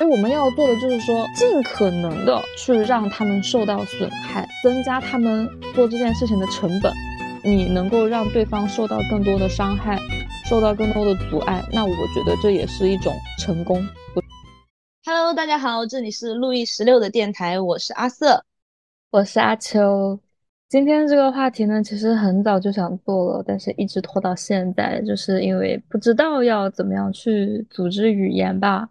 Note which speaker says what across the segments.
Speaker 1: 所以我们要做的就是说，尽可能的去让他们受到损害，增加他们做这件事情的成本。你能够让对方受到更多的伤害，受到更多的阻碍，那我觉得这也是一种成功。
Speaker 2: Hello，大家好，这里是路易十六的电台，我是阿瑟，
Speaker 1: 我是阿秋。今天这个话题呢，其实很早就想做了，但是一直拖到现在，就是因为不知道要怎么样去组织语言吧。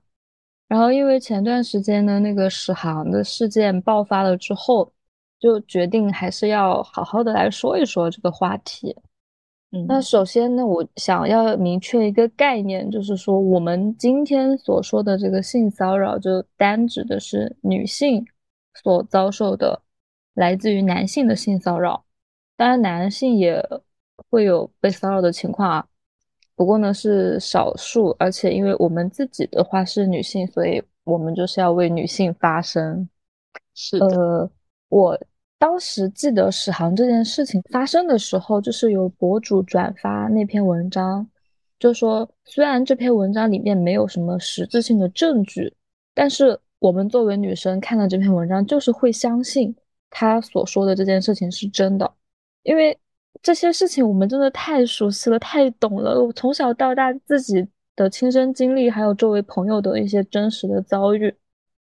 Speaker 1: 然后因为前段时间呢，那个史航的事件爆发了之后。就决定还是要好好的来说一说这个话题。嗯，那首先呢，我想要明确一个概念，就是说我们今天所说的这个性骚扰，就单指的是女性所遭受的来自于男性的性骚扰。当然，男性也会有被骚扰的情况啊，不过呢是少数。而且因为我们自己的话是女性，所以我们就是要为女性发声。
Speaker 2: 是的。
Speaker 1: 我当时记得史航这件事情发生的时候，就是有博主转发那篇文章，就说虽然这篇文章里面没有什么实质性的证据，但是我们作为女生看了这篇文章，就是会相信他所说的这件事情是真的，因为这些事情我们真的太熟悉了，太懂了。我从小到大自己的亲身经历，还有周围朋友的一些真实的遭遇。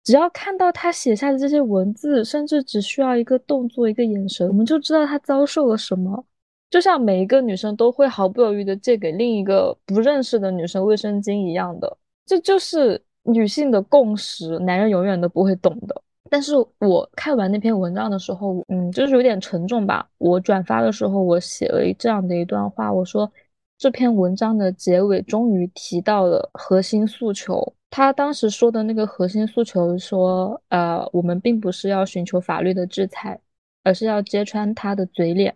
Speaker 1: 只要看到他写下的这些文字，甚至只需要一个动作、一个眼神，我们就知道他遭受了什么。就像每一个女生都会毫不犹豫的借给另一个不认识的女生卫生巾一样的，这就是女性的共识，男人永远都不会懂的。但是我看完那篇文章的时候，嗯，就是有点沉重吧。我转发的时候，我写了这样的一段话，我说这篇文章的结尾终于提到了核心诉求。他当时说的那个核心诉求说，呃，我们并不是要寻求法律的制裁，而是要揭穿他的嘴脸，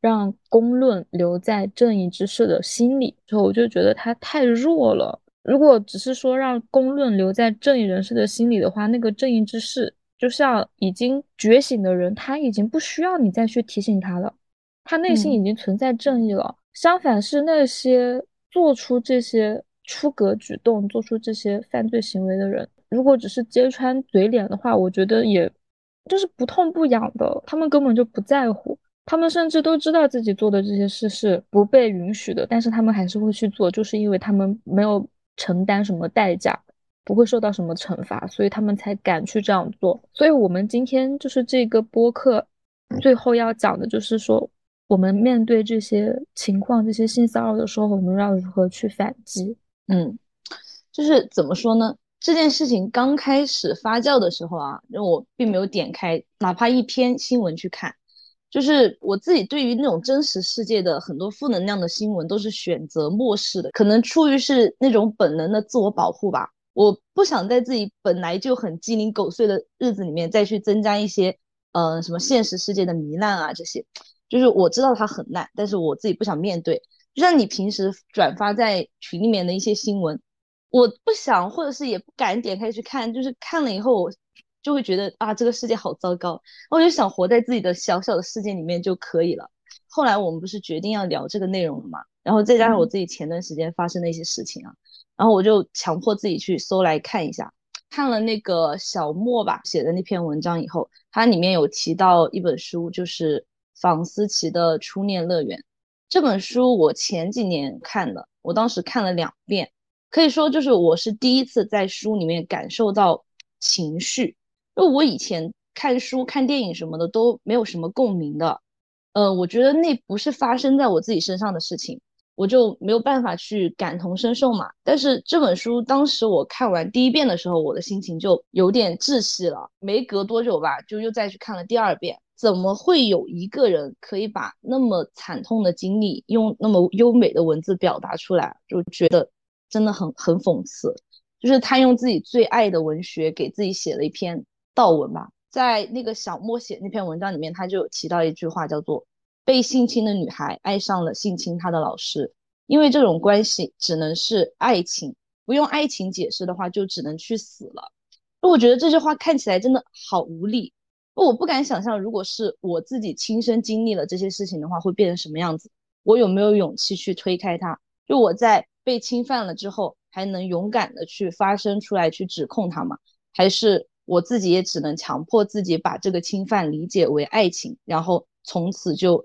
Speaker 1: 让公论留在正义之士的心里。之后我就觉得他太弱了。如果只是说让公论留在正义人士的心里的话，那个正义之士就像已经觉醒的人，他已经不需要你再去提醒他了，他内心已经存在正义了。相反是那些做出这些。出格举动做出这些犯罪行为的人，如果只是揭穿嘴脸的话，我觉得也就是不痛不痒的。他们根本就不在乎，他们甚至都知道自己做的这些事是不被允许的，但是他们还是会去做，就是因为他们没有承担什么代价，不会受到什么惩罚，所以他们才敢去这样做。所以，我们今天就是这个播客最后要讲的就是说，我们面对这些情况、这些性骚扰的时候，我们要如何去反击。
Speaker 2: 嗯，就是怎么说呢？这件事情刚开始发酵的时候啊，因为我并没有点开哪怕一篇新闻去看，就是我自己对于那种真实世界的很多负能量的新闻都是选择漠视的，可能出于是那种本能的自我保护吧。我不想在自己本来就很鸡零狗碎的日子里面再去增加一些，呃，什么现实世界的糜烂啊这些，就是我知道它很烂，但是我自己不想面对。就像你平时转发在群里面的一些新闻，我不想或者是也不敢点开去看，就是看了以后我就会觉得啊，这个世界好糟糕，我就想活在自己的小小的世界里面就可以了。后来我们不是决定要聊这个内容了嘛，然后再加上我自己前段时间发生的一些事情啊，然后我就强迫自己去搜来看一下，看了那个小莫吧写的那篇文章以后，它里面有提到一本书，就是房思琪的《初恋乐园》。这本书我前几年看的，我当时看了两遍，可以说就是我是第一次在书里面感受到情绪，因为我以前看书、看电影什么的都没有什么共鸣的，呃，我觉得那不是发生在我自己身上的事情，我就没有办法去感同身受嘛。但是这本书当时我看完第一遍的时候，我的心情就有点窒息了，没隔多久吧，就又再去看了第二遍。怎么会有一个人可以把那么惨痛的经历用那么优美的文字表达出来？就觉得真的很很讽刺。就是他用自己最爱的文学给自己写了一篇悼文吧。在那个小莫写那篇文章里面，他就提到一句话，叫做“被性侵的女孩爱上了性侵她的老师，因为这种关系只能是爱情，不用爱情解释的话，就只能去死了。”我觉得这句话看起来真的好无力。我不敢想象，如果是我自己亲身经历了这些事情的话，会变成什么样子。我有没有勇气去推开它？就我在被侵犯了之后，还能勇敢的去发声出来去指控他吗？还是我自己也只能强迫自己把这个侵犯理解为爱情，然后从此就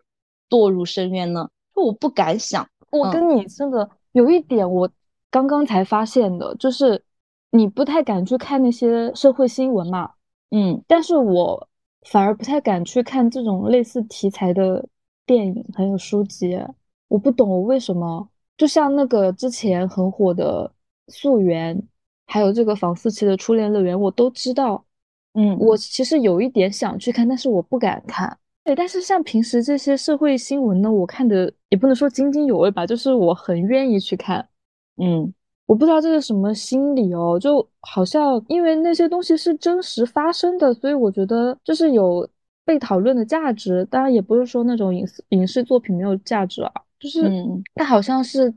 Speaker 2: 堕入深渊呢？就我不敢想。
Speaker 1: 我跟你真的有一点，我刚刚才发现的，就是你不太敢去看那些社会新闻嘛。
Speaker 2: 嗯，
Speaker 1: 但是我反而不太敢去看这种类似题材的电影还有书籍。我不懂我为什么，就像那个之前很火的《溯源》，还有这个房思琪的《初恋乐园》，我都知道。
Speaker 2: 嗯，
Speaker 1: 我其实有一点想去看，但是我不敢看。对，但是像平时这些社会新闻呢，我看的也不能说津津有味吧，就是我很愿意去看。
Speaker 2: 嗯。
Speaker 1: 我不知道这是什么心理哦，就好像因为那些东西是真实发生的，所以我觉得就是有被讨论的价值。当然，也不是说那种影视影视作品没有价值啊，就是它好像是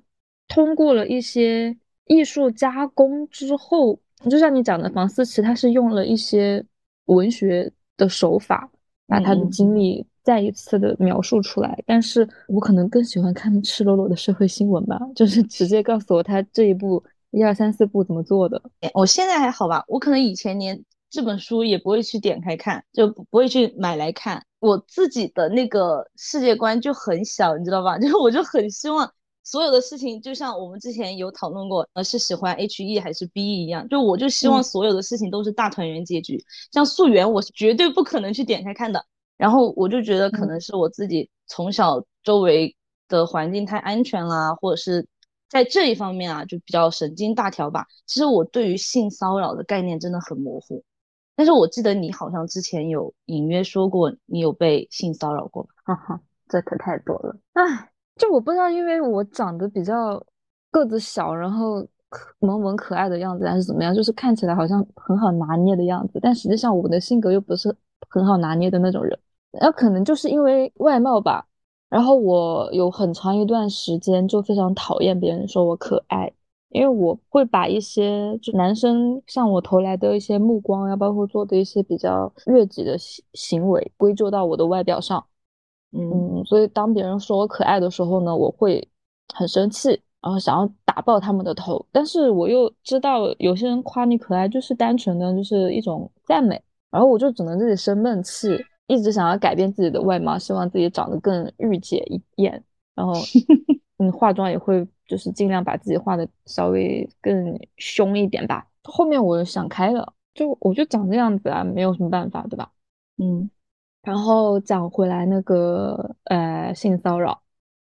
Speaker 1: 通过了一些艺术加工之后，就像你讲的房思琪，他是用了一些文学的手法把他的经历。再一次的描述出来，但是我可能更喜欢看赤裸裸的社会新闻吧，就是 直接告诉我他这一步一二三四步怎么做的。
Speaker 2: 我现在还好吧，我可能以前连这本书也不会去点开看，就不会去买来看。我自己的那个世界观就很小，你知道吧？就是我就很希望所有的事情，就像我们之前有讨论过，呃，是喜欢 H E 还是 B E 一样，就我就希望所有的事情都是大团圆结局。像溯源，我是绝对不可能去点开看的。然后我就觉得可能是我自己从小周围的环境太安全啦，或者是在这一方面啊，就比较神经大条吧。其实我对于性骚扰的概念真的很模糊，但是我记得你好像之前有隐约说过你有被性骚扰过吧？
Speaker 1: 哈哈，这可太多了。唉，就我不知道，因为我长得比较个子小，然后萌萌可爱的样子，还是怎么样，就是看起来好像很好拿捏的样子，但实际上我的性格又不是很好拿捏的那种人。那可能就是因为外貌吧，然后我有很长一段时间就非常讨厌别人说我可爱，因为我会把一些就男生向我投来的一些目光呀，包括做的一些比较越级的行行为归咎到我的外表上，嗯，所以当别人说我可爱的时候呢，我会很生气，然后想要打爆他们的头，但是我又知道有些人夸你可爱就是单纯的就是一种赞美，然后我就只能自己生闷气。一直想要改变自己的外貌，希望自己长得更御姐一点，然后 嗯，化妆也会就是尽量把自己化的稍微更凶一点吧。后面我想开了，就我就长这样子啊，没有什么办法，对吧？嗯。然后讲回来那个呃性骚扰，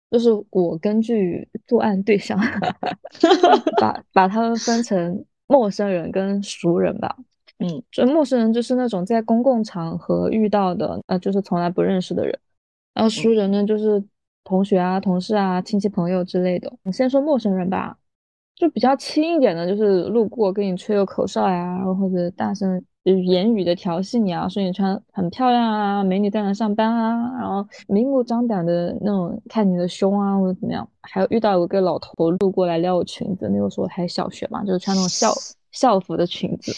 Speaker 1: 就是我根据作案对象 把把他们分成陌生人跟熟人吧。嗯，就陌生人就是那种在公共场合遇到的，呃，就是从来不认识的人。然后熟人呢，就是同学啊、同事啊、亲戚朋友之类的。你先说陌生人吧，就比较轻一点的，就是路过跟你吹个口哨呀，然后或者大声言语的调戏你啊，说你穿很漂亮啊，美女在那上班啊，然后明目张胆的那种看你的胸啊或者怎么样。还有遇到有个老头路过来撩我裙子，那个时候还小学嘛，就是穿那种校。校服的裙子，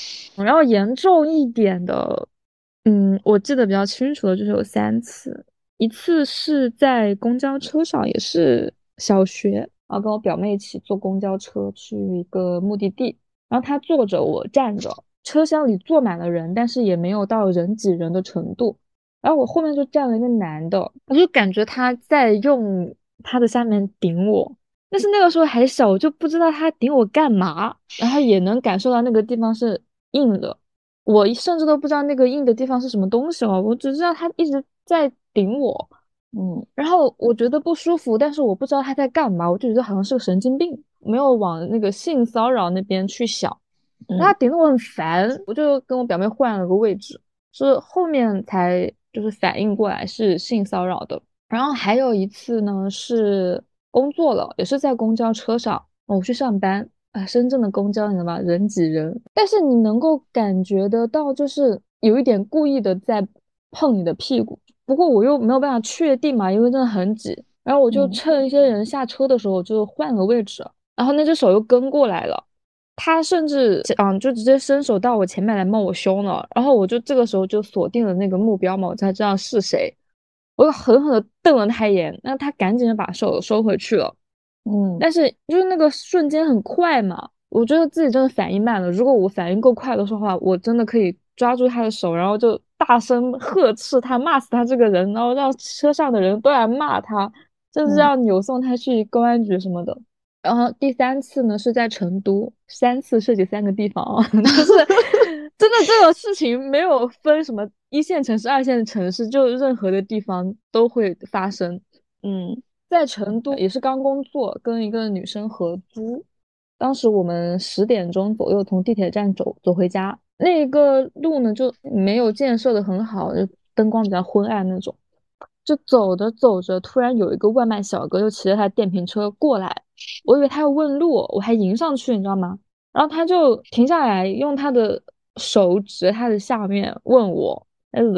Speaker 1: 然后严重一点的，嗯，我记得比较清楚的就是有三次，一次是在公交车上，也是小学，然后跟我表妹一起坐公交车去一个目的地，然后她坐着，我站着，车厢里坐满了人，但是也没有到人挤人的程度，然后我后面就站了一个男的，我就感觉他在用他的下面顶我。但是那个时候还小，我就不知道他顶我干嘛，然后也能感受到那个地方是硬的，我甚至都不知道那个硬的地方是什么东西哦，我只知道他一直在顶我，嗯，然后我觉得不舒服，但是我不知道他在干嘛，我就觉得好像是个神经病，没有往那个性骚扰那边去想，他顶得我很烦，我就跟我表妹换了个位置，是后面才就是反应过来是性骚扰的，然后还有一次呢是。工作了，也是在公交车上，我去上班啊。深圳的公交，你知道吗？人挤人，但是你能够感觉得到，就是有一点故意的在碰你的屁股。不过我又没有办法确定嘛，因为真的很挤。然后我就趁一些人下车的时候，就换个位置。然后那只手又跟过来了，他甚至嗯，就直接伸手到我前面来摸我胸了。然后我就这个时候就锁定了那个目标嘛，我才知道是谁。我狠狠的瞪了他一眼，那他赶紧的把手收回去了。
Speaker 2: 嗯，
Speaker 1: 但是就是那个瞬间很快嘛，我觉得自己真的反应慢了。如果我反应够快的话，我真的可以抓住他的手，然后就大声呵斥他，骂死他这个人，然后让车上的人都来骂他，甚至要扭送他去公安局什么的。然后第三次呢是在成都，三次涉及三个地方啊，就是 真的这种事情没有分什么一线城市、二线城市，就任何的地方都会发生。
Speaker 2: 嗯。
Speaker 1: 在成都也是刚工作，跟一个女生合租。当时我们十点钟左右从地铁站走走回家，那个路呢就没有建设的很好，就灯光比较昏暗那种。就走着走着，突然有一个外卖小哥就骑着他电瓶车过来，我以为他要问路，我还迎上去，你知道吗？然后他就停下来，用他的手指他的下面问我。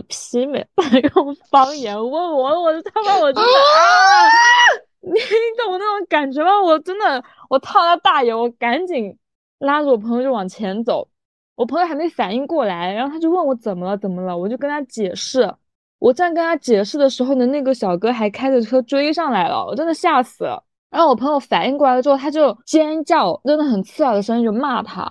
Speaker 1: 死皮没用方言问我，我他妈我真的啊！你懂那种感觉吗？我真的，我套他大爷！我赶紧拉着我朋友就往前走，我朋友还没反应过来，然后他就问我怎么了，怎么了？我就跟他解释。我正跟他解释的时候呢，那个小哥还开着车追上来了，我真的吓死了。然后我朋友反应过来了之后，他就尖叫，真的很刺耳的声音就骂他，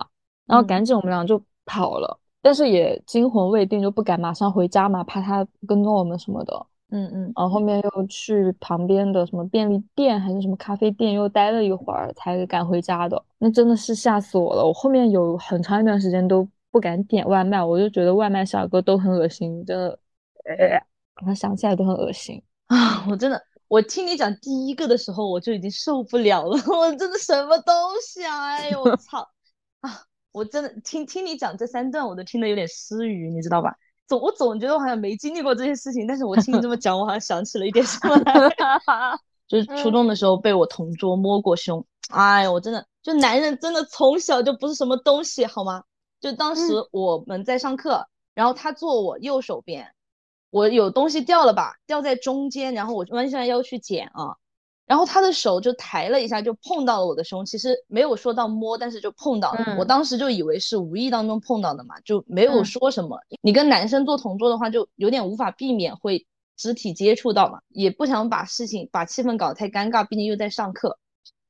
Speaker 1: 然后赶紧我们俩就跑了。但是也惊魂未定，就不敢马上回家嘛，怕他跟踪我们什么的。
Speaker 2: 嗯嗯，
Speaker 1: 然后后面又去旁边的什么便利店还是什么咖啡店又待了一会儿，才敢回家的。那真的是吓死我了！我后面有很长一段时间都不敢点外卖，我就觉得外卖小哥都很恶心，真的，呃，我想起来都很恶心
Speaker 2: 啊！我真的，我听你讲第一个的时候，我就已经受不了了，我真的什么东西啊！哎呦，我操啊！我真的听听你讲这三段，我都听得有点失语，你知道吧？总我总觉得我好像没经历过这些事情，但是我听你这么讲，我好像想起了一点什么来。就是初中的时候被我同桌摸过胸，哎呦，我真的就男人真的从小就不是什么东西，好吗？就当时我们在上课，然后他坐我右手边，我有东西掉了吧，掉在中间，然后我弯下腰去捡啊。然后他的手就抬了一下，就碰到了我的胸，其实没有说到摸，但是就碰到了。我当时就以为是无意当中碰到的嘛，就没有说什么。你跟男生做同桌的话，就有点无法避免会肢体接触到嘛，也不想把事情把气氛搞得太尴尬，毕竟又在上课。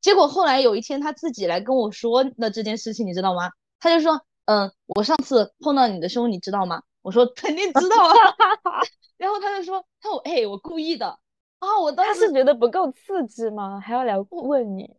Speaker 2: 结果后来有一天他自己来跟我说的这件事情，你知道吗？他就说，嗯，我上次碰到你的胸，你知道吗？我说肯定知道啊。然后他就说，他说，哎，我故意的。啊，我当
Speaker 1: 时是觉得不够刺激吗？还要来问你？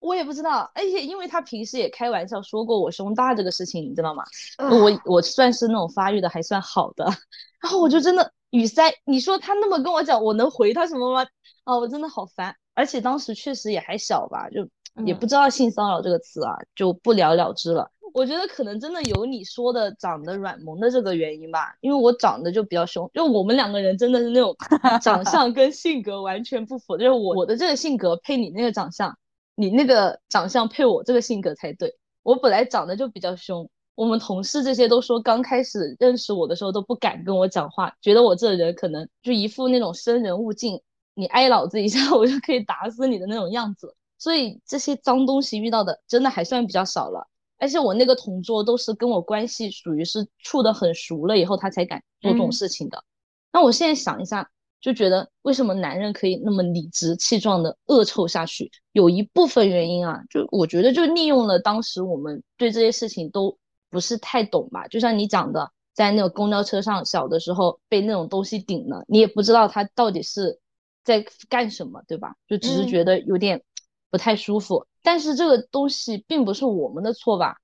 Speaker 2: 我也不知道，而且因为他平时也开玩笑说过我胸大这个事情，你知道吗？我我算是那种发育的还算好的，然后我就真的语塞。你说他那么跟我讲，我能回他什么吗？啊，我真的好烦。而且当时确实也还小吧，就也不知道性骚扰这个词啊，就不了了之了。我觉得可能真的有你说的长得软萌的这个原因吧，因为我长得就比较凶，就我们两个人真的是那种长相跟性格完全不符，就是我我的这个性格配你那个长相，你那个长相配我这个性格才对。我本来长得就比较凶，我们同事这些都说刚开始认识我的时候都不敢跟我讲话，觉得我这人可能就一副那种生人勿近，你挨老子一下 我就可以打死你的那种样子。所以这些脏东西遇到的真的还算比较少了。而且我那个同桌都是跟我关系属于是处的很熟了以后，他才敢做这种事情的。那我现在想一下，就觉得为什么男人可以那么理直气壮的恶臭下去？有一部分原因啊，就我觉得就利用了当时我们对这些事情都不是太懂吧。就像你讲的，在那个公交车上，小的时候被那种东西顶了，你也不知道他到底是在干什么，对吧？就只是觉得有点不太舒服。但是这个东西并不是我们的错吧？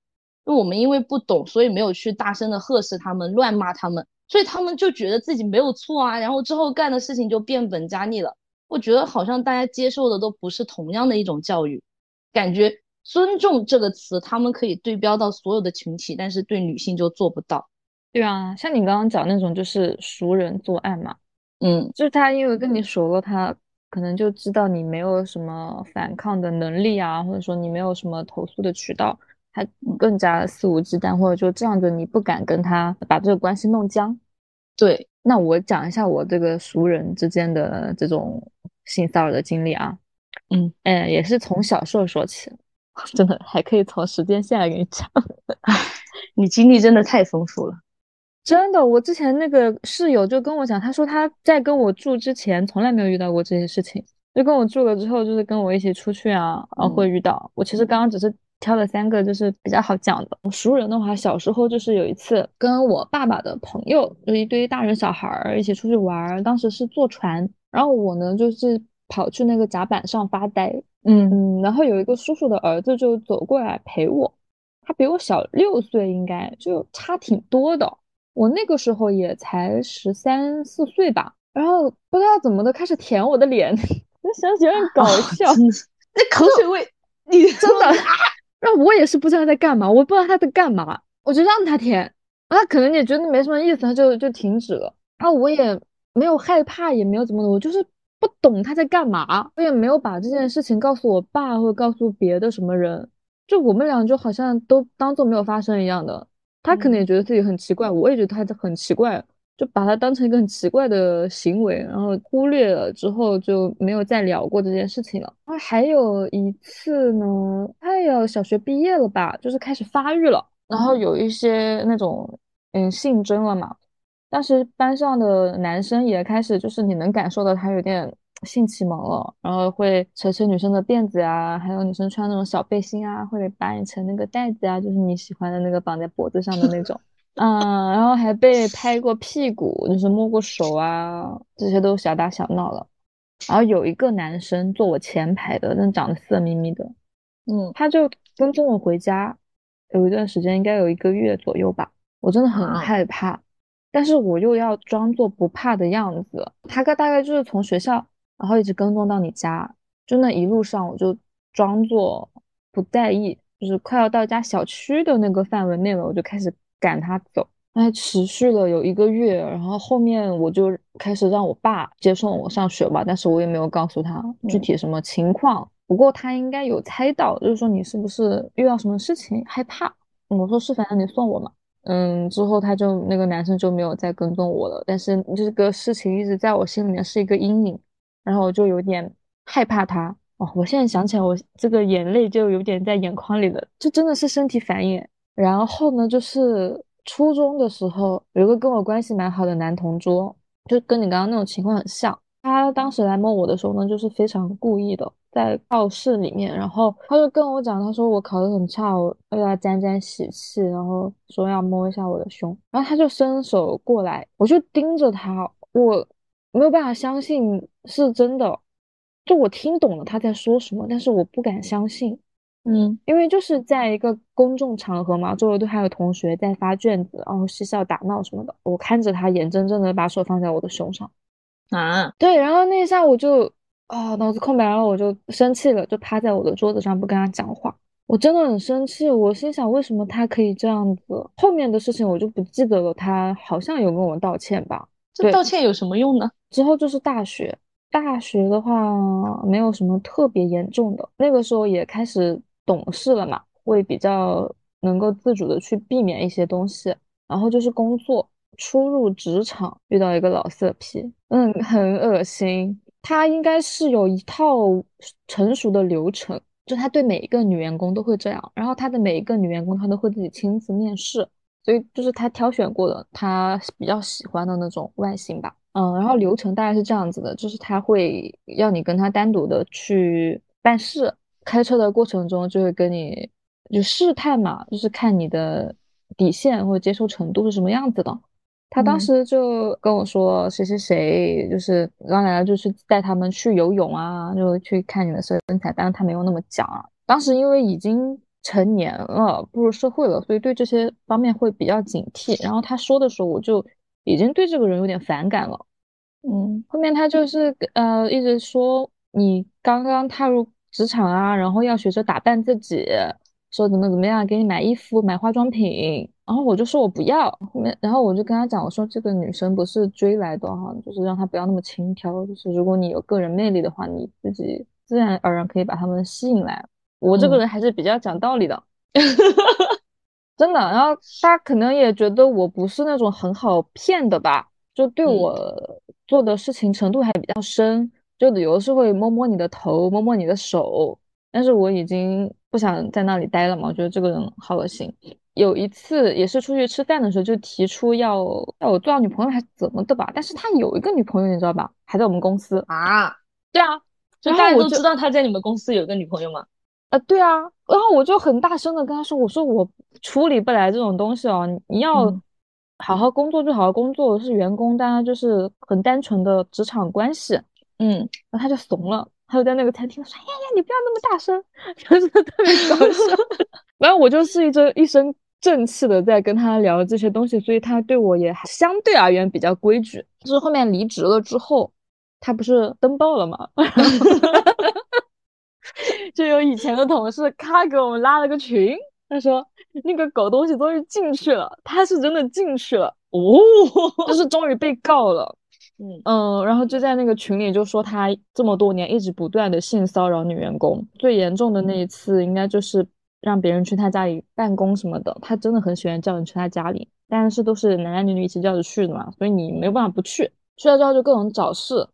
Speaker 2: 因为我们因为不懂，所以没有去大声的呵斥他们、乱骂他们，所以他们就觉得自己没有错啊。然后之后干的事情就变本加厉了。我觉得好像大家接受的都不是同样的一种教育，感觉尊重这个词他们可以对标到所有的群体，但是对女性就做不到。
Speaker 1: 对啊，像你刚刚讲那种就是熟人作案嘛，
Speaker 2: 嗯，
Speaker 1: 就是他因为跟你熟了，他。可能就知道你没有什么反抗的能力啊，或者说你没有什么投诉的渠道，他更加肆无忌惮，或者就这样子你不敢跟他把这个关系弄僵。
Speaker 2: 对，
Speaker 1: 那我讲一下我这个熟人之间的这种性骚扰的经历啊，
Speaker 2: 嗯，
Speaker 1: 哎，也是从小时候说起，真的还可以从时间线来给你讲，
Speaker 2: 你经历真的太丰富了。
Speaker 1: 真的，我之前那个室友就跟我讲，他说他在跟我住之前从来没有遇到过这些事情，就跟我住了之后，就是跟我一起出去啊，然后会遇到。我其实刚刚只是挑了三个，就是比较好讲的。熟人的话，小时候就是有一次跟我爸爸的朋友，就一堆大人小孩儿一起出去玩，当时是坐船，然后我呢就是跑去那个甲板上发呆，嗯嗯，然后有一个叔叔的儿子就走过来陪我，他比我小六岁，应该就差挺多的。我那个时候也才十三四岁吧，然后不知道怎么的开始舔我的脸。想起有点搞笑，
Speaker 2: 那口水味，你
Speaker 1: 真的，然后我也是不知道在干嘛，我不知道他在干嘛，我就让他舔，他可能也觉得没什么意思，他就就停止了。然后我也没有害怕，也没有怎么的，我就是不懂他在干嘛，我也没有把这件事情告诉我爸或者告诉别的什么人，就我们俩就好像都当做没有发生一样的。他可能也觉得自己很奇怪，我也觉得他很奇怪。就把他当成一个很奇怪的行为，然后忽略了之后就没有再聊过这件事情了。然后还有一次呢，快要小学毕业了吧，就是开始发育了，然后有一些那种嗯性征了嘛。当时班上的男生也开始，就是你能感受到他有点性启蒙了，然后会扯扯女生的辫子啊，还有女生穿那种小背心啊，会把你成那个带子啊，就是你喜欢的那个绑在脖子上的那种。嗯，然后还被拍过屁股，就是摸过手啊，这些都小打小闹了。然后有一个男生坐我前排的，那长得色眯眯的，嗯，他就跟踪我回家，有一段时间，应该有一个月左右吧。我真的很害怕，但是我又要装作不怕的样子。他大概就是从学校，然后一直跟踪到你家，就那一路上，我就装作不在意，就是快要到家小区的那个范围内了，我就开始。赶他走，那持续了有一个月，然后后面我就开始让我爸接送我上学吧，但是我也没有告诉他具体什么情况。不过他应该有猜到，就是说你是不是遇到什么事情害怕？我说是，反正你送我嘛。嗯，之后他就那个男生就没有再跟踪我了，但是这个事情一直在我心里面是一个阴影，然后我就有点害怕他。哦，我现在想起来，我这个眼泪就有点在眼眶里了，这真的是身体反应。然后呢，就是初中的时候，有个跟我关系蛮好的男同桌，就跟你刚刚那种情况很像。他当时来摸我的时候呢，就是非常故意的，在教室里面，然后他就跟我讲，他说我考得很差，我要沾沾喜气，然后说要摸一下我的胸，然后他就伸手过来，我就盯着他，我没有办法相信是真的，就我听懂了他在说什么，但是我不敢相信。嗯，因为就是在一个公众场合嘛，周围都还有同学在发卷子，然后嬉笑打闹什么的。我看着他眼睁睁的把手放在我的胸上，
Speaker 2: 啊，
Speaker 1: 对，然后那一下我就啊脑子空白了，我就生气了，就趴在我的桌子上不跟他讲话。我真的很生气，我心想为什么他可以这样子？后面的事情我就不记得了。他好像有跟我道歉吧？
Speaker 2: 这道歉有什么用呢？
Speaker 1: 之后就是大学，大学的话没有什么特别严重的，那个时候也开始。懂事了嘛，会比较能够自主的去避免一些东西。然后就是工作，初入职场遇到一个老色批，嗯，很恶心。他应该是有一套成熟的流程，就他对每一个女员工都会这样。然后他的每一个女员工，他都会自己亲自面试，所以就是他挑选过的，他比较喜欢的那种外形吧。嗯，然后流程大概是这样子的，就是他会要你跟他单独的去办事。开车的过程中就会跟你就试探嘛，就是看你的底线或者接受程度是什么样子的。他当时就跟我说谁谁谁就是让奶奶，就是带他们去游泳啊，就去看你的身材。但是他没有那么讲啊。当时因为已经成年了，步入社会了，所以对这些方面会比较警惕。然后他说的时候，我就已经对这个人有点反感了。嗯，后面他就是呃一直说你刚刚踏入。职场啊，然后要学着打扮自己，说怎么怎么样，给你买衣服、买化妆品，然后我就说我不要。后面，然后我就跟他讲，我说这个女生不是追来的哈，就是让她不要那么轻佻，就是如果你有个人魅力的话，你自己自然而然可以把他们吸引来。我这个人还是比较讲道理的，真的。然后他可能也觉得我不是那种很好骗的吧，就对我做的事情程度还比较深。就旅游是会摸摸你的头，摸摸你的手，但是我已经不想在那里待了嘛，我觉得这个人好恶心。有一次也是出去吃饭的时候，就提出要要我做女朋友还是怎么的吧，但是他有一个女朋友，你知道吧？还在我们公司
Speaker 2: 啊？
Speaker 1: 对啊，
Speaker 2: 就大家都知道他在你们公司有个女朋友吗？
Speaker 1: 啊，对啊，然后我就很大声的跟他说：“我说我处理不来这种东西哦，你要好好工作就好好工作，是员工，大家就是很单纯的职场关系。”
Speaker 2: 嗯，
Speaker 1: 然后他就怂了，他就在那个餐厅说：“哎呀呀，你不要那么大声，就是 特别搞笑。”然后我就是一直一身正气的在跟他聊这些东西，所以他对我也相对而言比较规矩。就是后面离职了之后，他不是登报了吗？就有以前的同事，他给我们拉了个群，他说那个狗东西终于进去了，他是真的进去了
Speaker 2: 哦，
Speaker 1: 就是终于被告了。
Speaker 2: 嗯
Speaker 1: 嗯，然后就在那个群里就说他这么多年一直不断的性骚扰女员工，最严重的那一次应该就是让别人去他家里办公什么的。他真的很喜欢叫人去他家里，但是都是男男女女一起叫着去的嘛，所以你没有办法不去。去了之后就各种找事，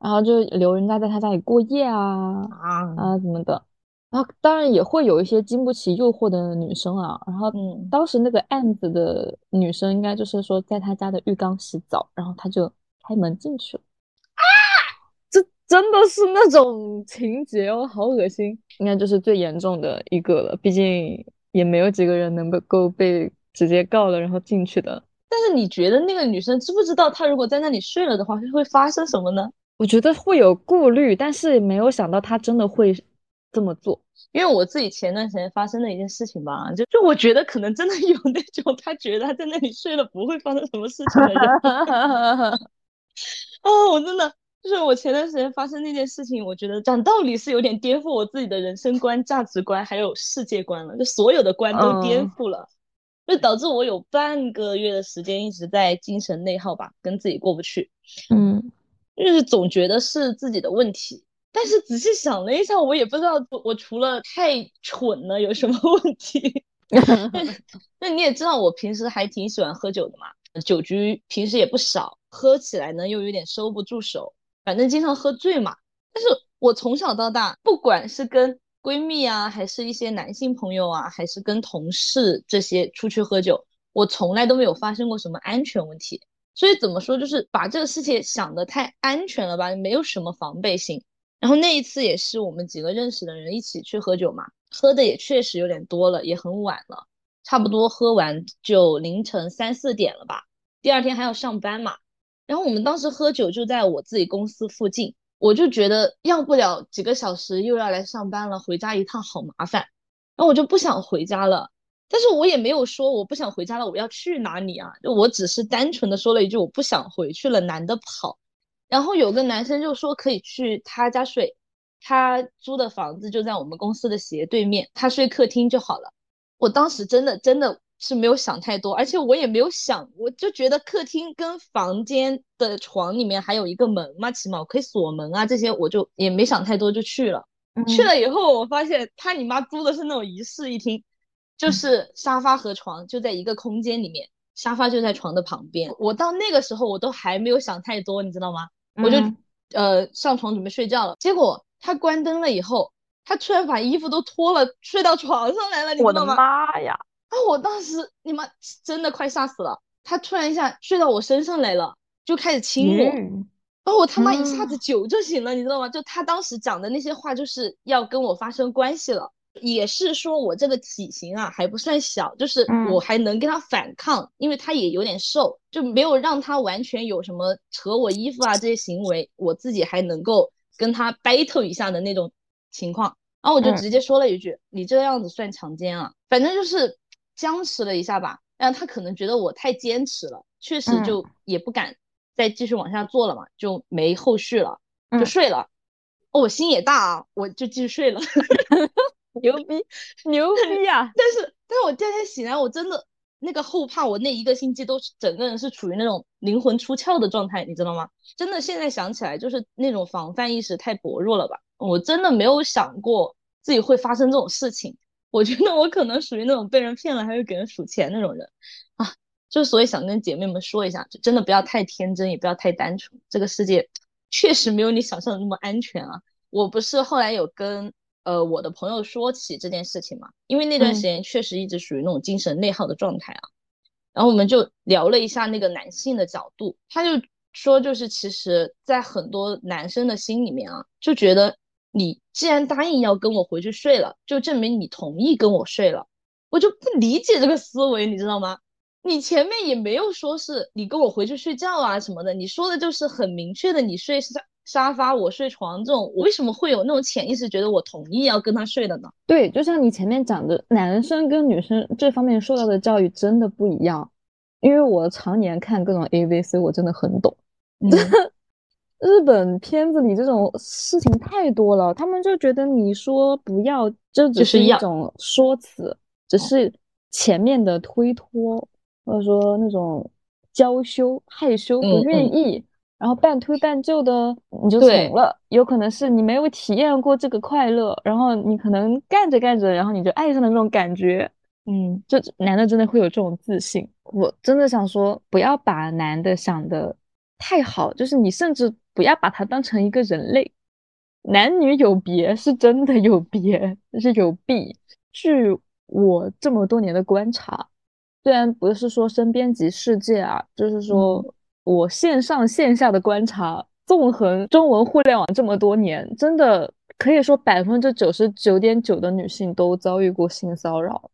Speaker 1: 然后就留人家在他家里过夜啊
Speaker 2: 啊
Speaker 1: 啊怎么的。然后当然也会有一些经不起诱惑的女生啊。然后当时那个案子的女生应该就是说在他家的浴缸洗澡，然后他就。开门进去了啊！这真的是那种情节哦，好恶心！应该就是最严重的一个了，毕竟也没有几个人能够被直接告了然后进去的。
Speaker 2: 但是你觉得那个女生知不知道，她如果在那里睡了的话，会发生什么呢？
Speaker 1: 我觉得会有顾虑，但是没有想到他真的会这么做。
Speaker 2: 因为我自己前段时间发生的一件事情吧，就就我觉得可能真的有那种他觉得他在那里睡了不会发生什么事情的人。哦，我真的就是我前段时间发生那件事情，我觉得讲道理是有点颠覆我自己的人生观、价值观还有世界观了，就所有的观都颠覆了，就导致我有半个月的时间一直在精神内耗吧，跟自己过不去。
Speaker 1: 嗯，
Speaker 2: 就是总觉得是自己的问题，但是仔细想了一下，我也不知道我除了太蠢了有什么 问题。那你也知道，我平时还挺喜欢喝酒的嘛，酒局平时也不少。喝起来呢又有点收不住手，反正经常喝醉嘛。但是我从小到大，不管是跟闺蜜啊，还是一些男性朋友啊，还是跟同事这些出去喝酒，我从来都没有发生过什么安全问题。所以怎么说，就是把这个事情想的太安全了吧，没有什么防备心。然后那一次也是我们几个认识的人一起去喝酒嘛，喝的也确实有点多了，也很晚了，差不多喝完就凌晨三四点了吧。第二天还要上班嘛。然后我们当时喝酒就在我自己公司附近，我就觉得要不了几个小时又要来上班了，回家一趟好麻烦，然后我就不想回家了。但是我也没有说我不想回家了，我要去哪里啊？就我只是单纯的说了一句我不想回去了，男的跑。然后有个男生就说可以去他家睡，他租的房子就在我们公司的斜对面，他睡客厅就好了。我当时真的真的。是没有想太多，而且我也没有想，我就觉得客厅跟房间的床里面还有一个门嘛，起码我可以锁门啊，这些我就也没想太多就去了。去了以后，我发现他你妈租的是那种一室一厅，就是沙发和床就在一个空间里面，沙发就在床的旁边。我到那个时候我都还没有想太多，你知道吗？我就呃上床准备睡觉了，结果他关灯了以后，他突然把衣服都脱了，睡到床上来了，你知道吗？
Speaker 1: 我的妈呀！
Speaker 2: 啊！我当时你妈真的快吓死了，他突然一下睡到我身上来了，就开始亲我，然后我他妈一下子酒就醒了，你知道吗？就他当时讲的那些话，就是要跟我发生关系了，也是说我这个体型啊还不算小，就是我还能跟他反抗，因为他也有点瘦，就没有让他完全有什么扯我衣服啊这些行为，我自己还能够跟他 battle 一下的那种情况，然后我就直接说了一句：“你这个样子算强奸啊！”反正就是。僵持了一下吧，然后他可能觉得我太坚持了，确实就也不敢再继续往下做了嘛，就没后续了，就睡了。哦，我心也大啊，我就继续睡了。
Speaker 1: 牛逼，牛逼啊！
Speaker 2: 但是，但是我第二天醒来，我真的那个后怕，我那一个星期都整个人是处于那种灵魂出窍的状态，你知道吗？真的，现在想起来就是那种防范意识太薄弱了吧？我真的没有想过自己会发生这种事情。我觉得我可能属于那种被人骗了还会给人数钱那种人啊，就所以想跟姐妹们说一下，就真的不要太天真，也不要太单纯。这个世界确实没有你想象的那么安全啊！我不是后来有跟呃我的朋友说起这件事情嘛，因为那段时间确实一直属于那种精神内耗的状态啊。然后我们就聊了一下那个男性的角度，他就说就是其实，在很多男生的心里面啊，就觉得你既然答应要跟我回去睡了，就证明你同意跟我睡了。我就不理解这个思维，你知道吗？你前面也没有说是你跟我回去睡觉啊什么的，你说的就是很明确的，你睡沙沙发，我睡床这种，我为什么会有那种潜意识觉得我同意要跟他睡的呢？
Speaker 1: 对，就像你前面讲的，男生跟女生这方面受到的教育真的不一样。因为我常年看各种 AV，所以我真的很懂。日本片子里这种事情太多了，他们就觉得你说不要，这只是一种说辞，只是前面的推脱，或者说那种娇羞、害羞、不愿意，然后半推半就的你就从了。有可能是你没有体验过这个快乐，然后你可能干着干着，然后你就爱上了那种感觉。嗯，就男的真的会有这种自信。我真的想说，不要把男的想的太好，就是你甚至不要把他当成一个人类。男女有别是真的有别，是有弊。据我这么多年的观察，虽然不是说身边及世界啊，就是说我线上线下的观察，纵横中文互联网这么多年，真的可以说百分之九十九点九的女性都遭遇过性骚扰。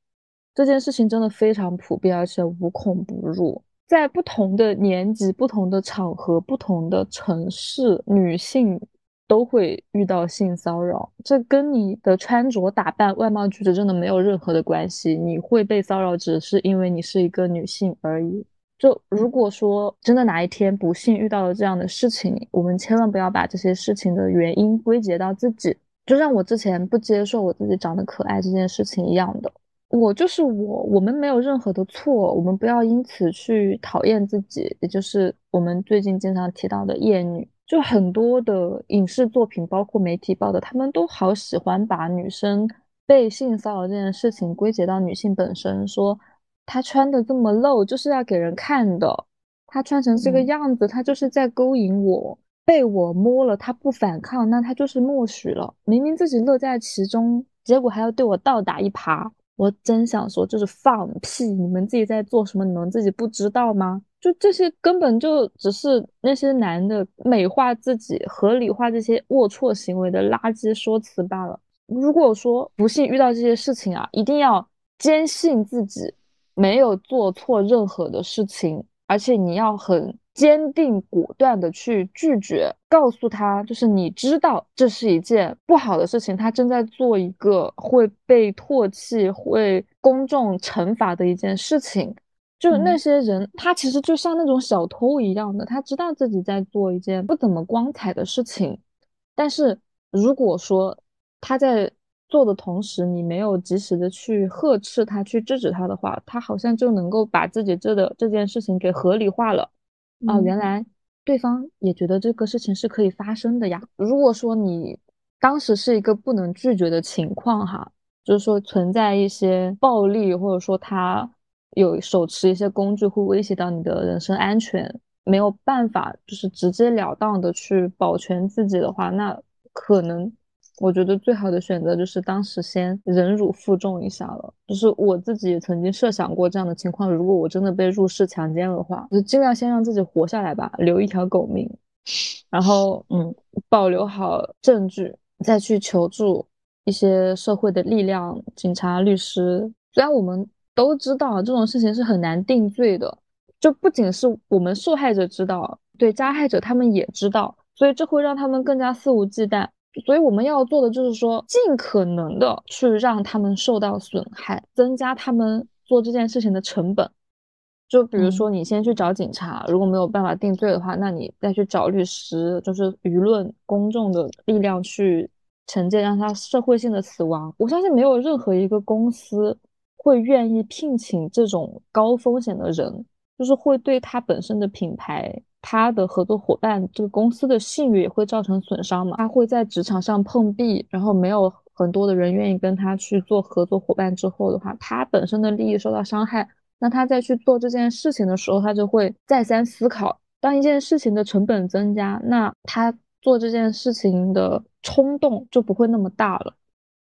Speaker 1: 这件事情真的非常普遍，而且无孔不入。在不同的年纪、不同的场合、不同的城市，女性都会遇到性骚扰。这跟你的穿着打扮、外貌举止真的没有任何的关系。你会被骚扰，只是因为你是一个女性而已。就如果说真的哪一天不幸遇到了这样的事情，我们千万不要把这些事情的原因归结到自己，就像我之前不接受我自己长得可爱这件事情一样的。我就是我，我们没有任何的错，我们不要因此去讨厌自己。也就是我们最近经常提到的厌女，就很多的影视作品，包括媒体报的，他们都好喜欢把女生被性骚扰这件事情归结到女性本身，说她穿的这么露就是要给人看的，他穿成这个样子，他就是在勾引我，被我摸了他不反抗，那他就是默许了，明明自己乐在其中，结果还要对我倒打一耙。我真想说，就是放屁！你们自己在做什么？你们自己不知道吗？就这些根本就只是那些男的美化自己、合理化这些龌龊行为的垃圾说辞罢了。如果说不幸遇到这些事情啊，一定要坚信自己没有做错任何的事情，而且你要很。坚定果断的去拒绝，告诉他，就是你知道这是一件不好的事情，他正在做一个会被唾弃、会公众惩罚的一件事情。就那些人，他其实就像那种小偷一样的，他知道自己在做一件不怎么光彩的事情，但是如果说他在做的同时，你没有及时的去呵斥他、去制止他的话，他好像就能够把自己这的这件事情给合理化了。啊，原来对方也觉得这个事情是可以发生的呀。如果说你当时是一个不能拒绝的情况，哈，就是说存在一些暴力，或者说他有手持一些工具会威胁到你的人身安全，没有办法就是直截了当的去保全自己的话，那可能。我觉得最好的选择就是当时先忍辱负重一下了。就是我自己也曾经设想过这样的情况，如果我真的被入室强奸的话，就尽量先让自己活下来吧，留一条狗命，然后嗯，保留好证据，再去求助一些社会的力量，警察、律师。虽然我们都知道这种事情是很难定罪的，就不仅是我们受害者知道，对加害者他们也知道，所以这会让他们更加肆无忌惮。所以我们要做的就是说，尽可能的去让他们受到损害，增加他们做这件事情的成本。就比如说，你先去找警察，如果没有办法定罪的话，那你再去找律师，就是舆论公众的力量去惩戒，让他社会性的死亡。我相信没有任何一个公司会愿意聘请这种高风险的人，就是会对他本身的品牌。他的合作伙伴，这个公司的信誉也会造成损伤嘛？他会在职场上碰壁，然后没有很多的人愿意跟他去做合作伙伴之后的话，他本身的利益受到伤害，那他在去做这件事情的时候，他就会再三思考。当一件事情的成本增加，那他做这件事情的冲动就不会那么大了。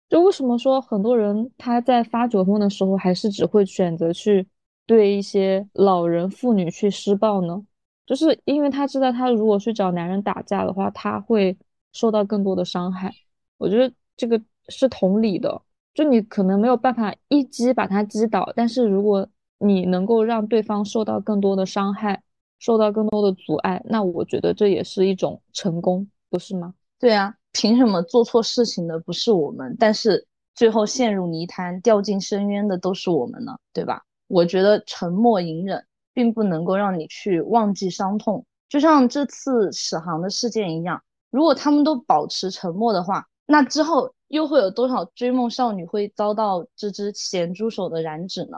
Speaker 1: 就为什么说很多人他在发酒疯的时候，还是只会选择去对一些老人妇女去施暴呢？就是因为他知道，他如果去找男人打架的话，他会受到更多的伤害。我觉得这个是同理的，就你可能没有办法一击把他击倒，但是如果你能够让对方受到更多的伤害，受到更多的阻碍，那我觉得这也是一种成功，不是吗？
Speaker 2: 对啊，凭什么做错事情的不是我们，但是最后陷入泥潭、掉进深渊的都是我们呢？对吧？我觉得沉默隐忍并不能够让你去忘记伤痛，就像这次史航的事件一样，如果他们都保持沉默的话，那之后又会有多少追梦少女会遭到这只咸猪手的染指呢？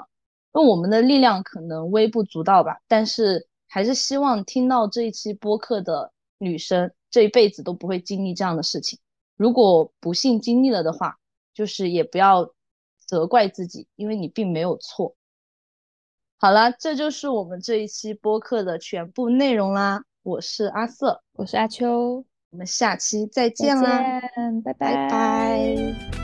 Speaker 2: 那我们的力量可能微不足道吧，但是还是希望听到这一期播客的女生这一辈子都不会经历这样的事情。如果不幸经历了的话，就是也不要责怪自己，因为你并没有错。好了，这就是我们这一期播客的全部内容啦。我是阿瑟，
Speaker 1: 我是阿秋，
Speaker 2: 我们下期再见啦，
Speaker 1: 拜
Speaker 2: 拜拜。